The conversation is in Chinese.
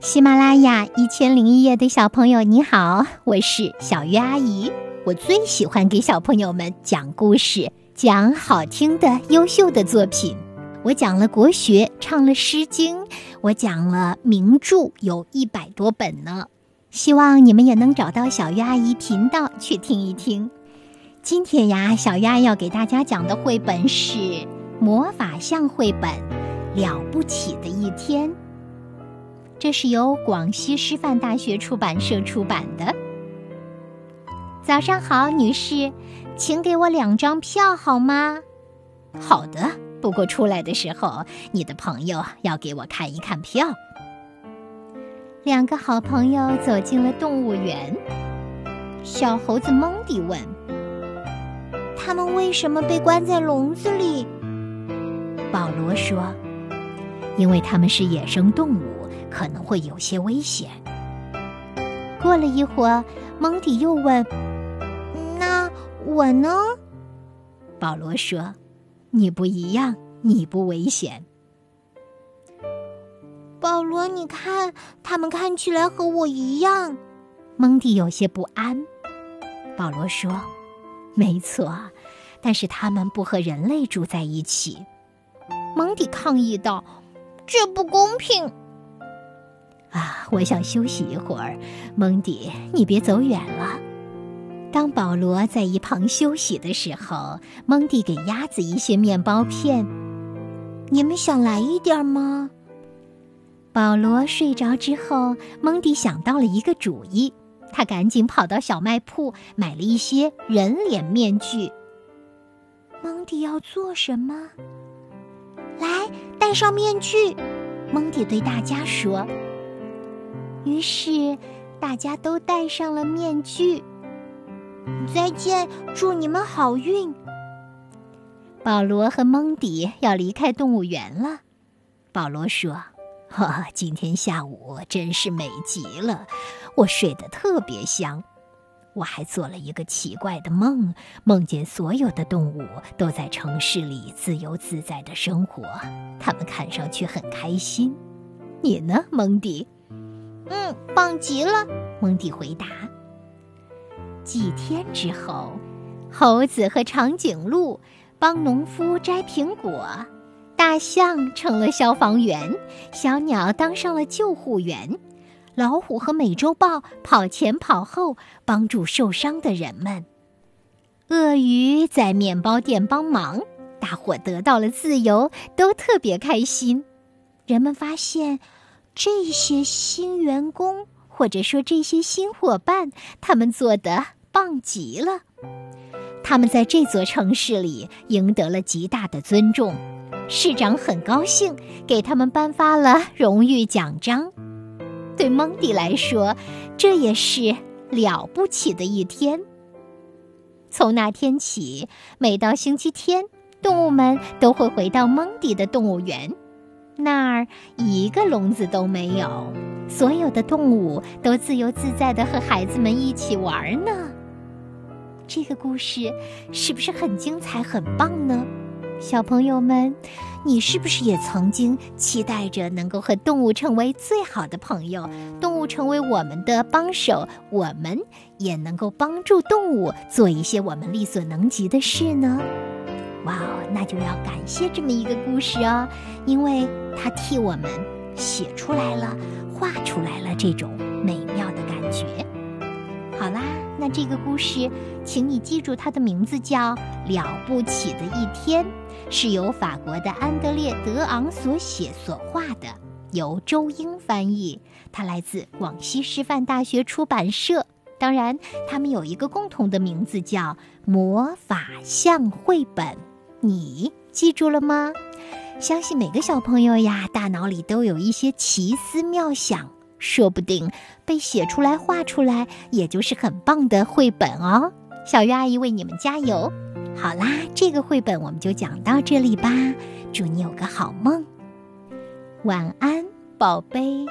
喜马拉雅一千零一夜的小朋友，你好，我是小鱼阿姨。我最喜欢给小朋友们讲故事，讲好听的、优秀的作品。我讲了国学，唱了《诗经》，我讲了名著，有一百多本呢。希望你们也能找到小鱼阿姨频道去听一听。今天呀，小鱼阿姨要给大家讲的绘本是《魔法象绘本》，了不起的一天。这是由广西师范大学出版社出版的。早上好，女士，请给我两张票好吗？好的，不过出来的时候，你的朋友要给我看一看票。两个好朋友走进了动物园。小猴子蒙迪问：“他们为什么被关在笼子里？”保罗说：“因为他们是野生动物。”可能会有些危险。过了一会儿，蒙迪又问：“那我呢？”保罗说：“你不一样，你不危险。”保罗，你看，他们看起来和我一样。蒙迪有些不安。保罗说：“没错，但是他们不和人类住在一起。”蒙迪抗议道：“这不公平。”啊，我想休息一会儿，蒙迪，你别走远了。当保罗在一旁休息的时候，蒙迪给鸭子一些面包片。你们想来一点吗？保罗睡着之后，蒙迪想到了一个主意，他赶紧跑到小卖铺买了一些人脸面具。蒙迪要做什么？来，戴上面具。蒙迪对大家说。于是，大家都戴上了面具。再见，祝你们好运。保罗和蒙迪要离开动物园了。保罗说：“哈，今天下午真是美极了，我睡得特别香。我还做了一个奇怪的梦，梦见所有的动物都在城市里自由自在的生活，他们看上去很开心。你呢，蒙迪？”嗯，棒极了，蒙迪回答。几天之后，猴子和长颈鹿帮农夫摘苹果，大象成了消防员，小鸟当上了救护员，老虎和美洲豹跑前跑后帮助受伤的人们，鳄鱼在面包店帮忙，大伙得到了自由，都特别开心。人们发现。这些新员工，或者说这些新伙伴，他们做的棒极了。他们在这座城市里赢得了极大的尊重，市长很高兴，给他们颁发了荣誉奖章。对蒙迪来说，这也是了不起的一天。从那天起，每到星期天，动物们都会回到蒙迪的动物园。那儿一个笼子都没有，所有的动物都自由自在的和孩子们一起玩呢。这个故事是不是很精彩、很棒呢？小朋友们，你是不是也曾经期待着能够和动物成为最好的朋友，动物成为我们的帮手，我们也能够帮助动物做一些我们力所能及的事呢？哇哦，那就要感谢这么一个故事哦，因为它替我们写出来了、画出来了这种美妙的感觉。好啦，那这个故事，请你记住它的名字叫《了不起的一天》，是由法国的安德烈·德昂所写所画的，由周英翻译。它来自广西师范大学出版社。当然，他们有一个共同的名字，叫《魔法象绘本》。你记住了吗？相信每个小朋友呀，大脑里都有一些奇思妙想，说不定被写出来、画出来，也就是很棒的绘本哦。小鱼阿姨为你们加油！好啦，这个绘本我们就讲到这里吧。祝你有个好梦，晚安，宝贝。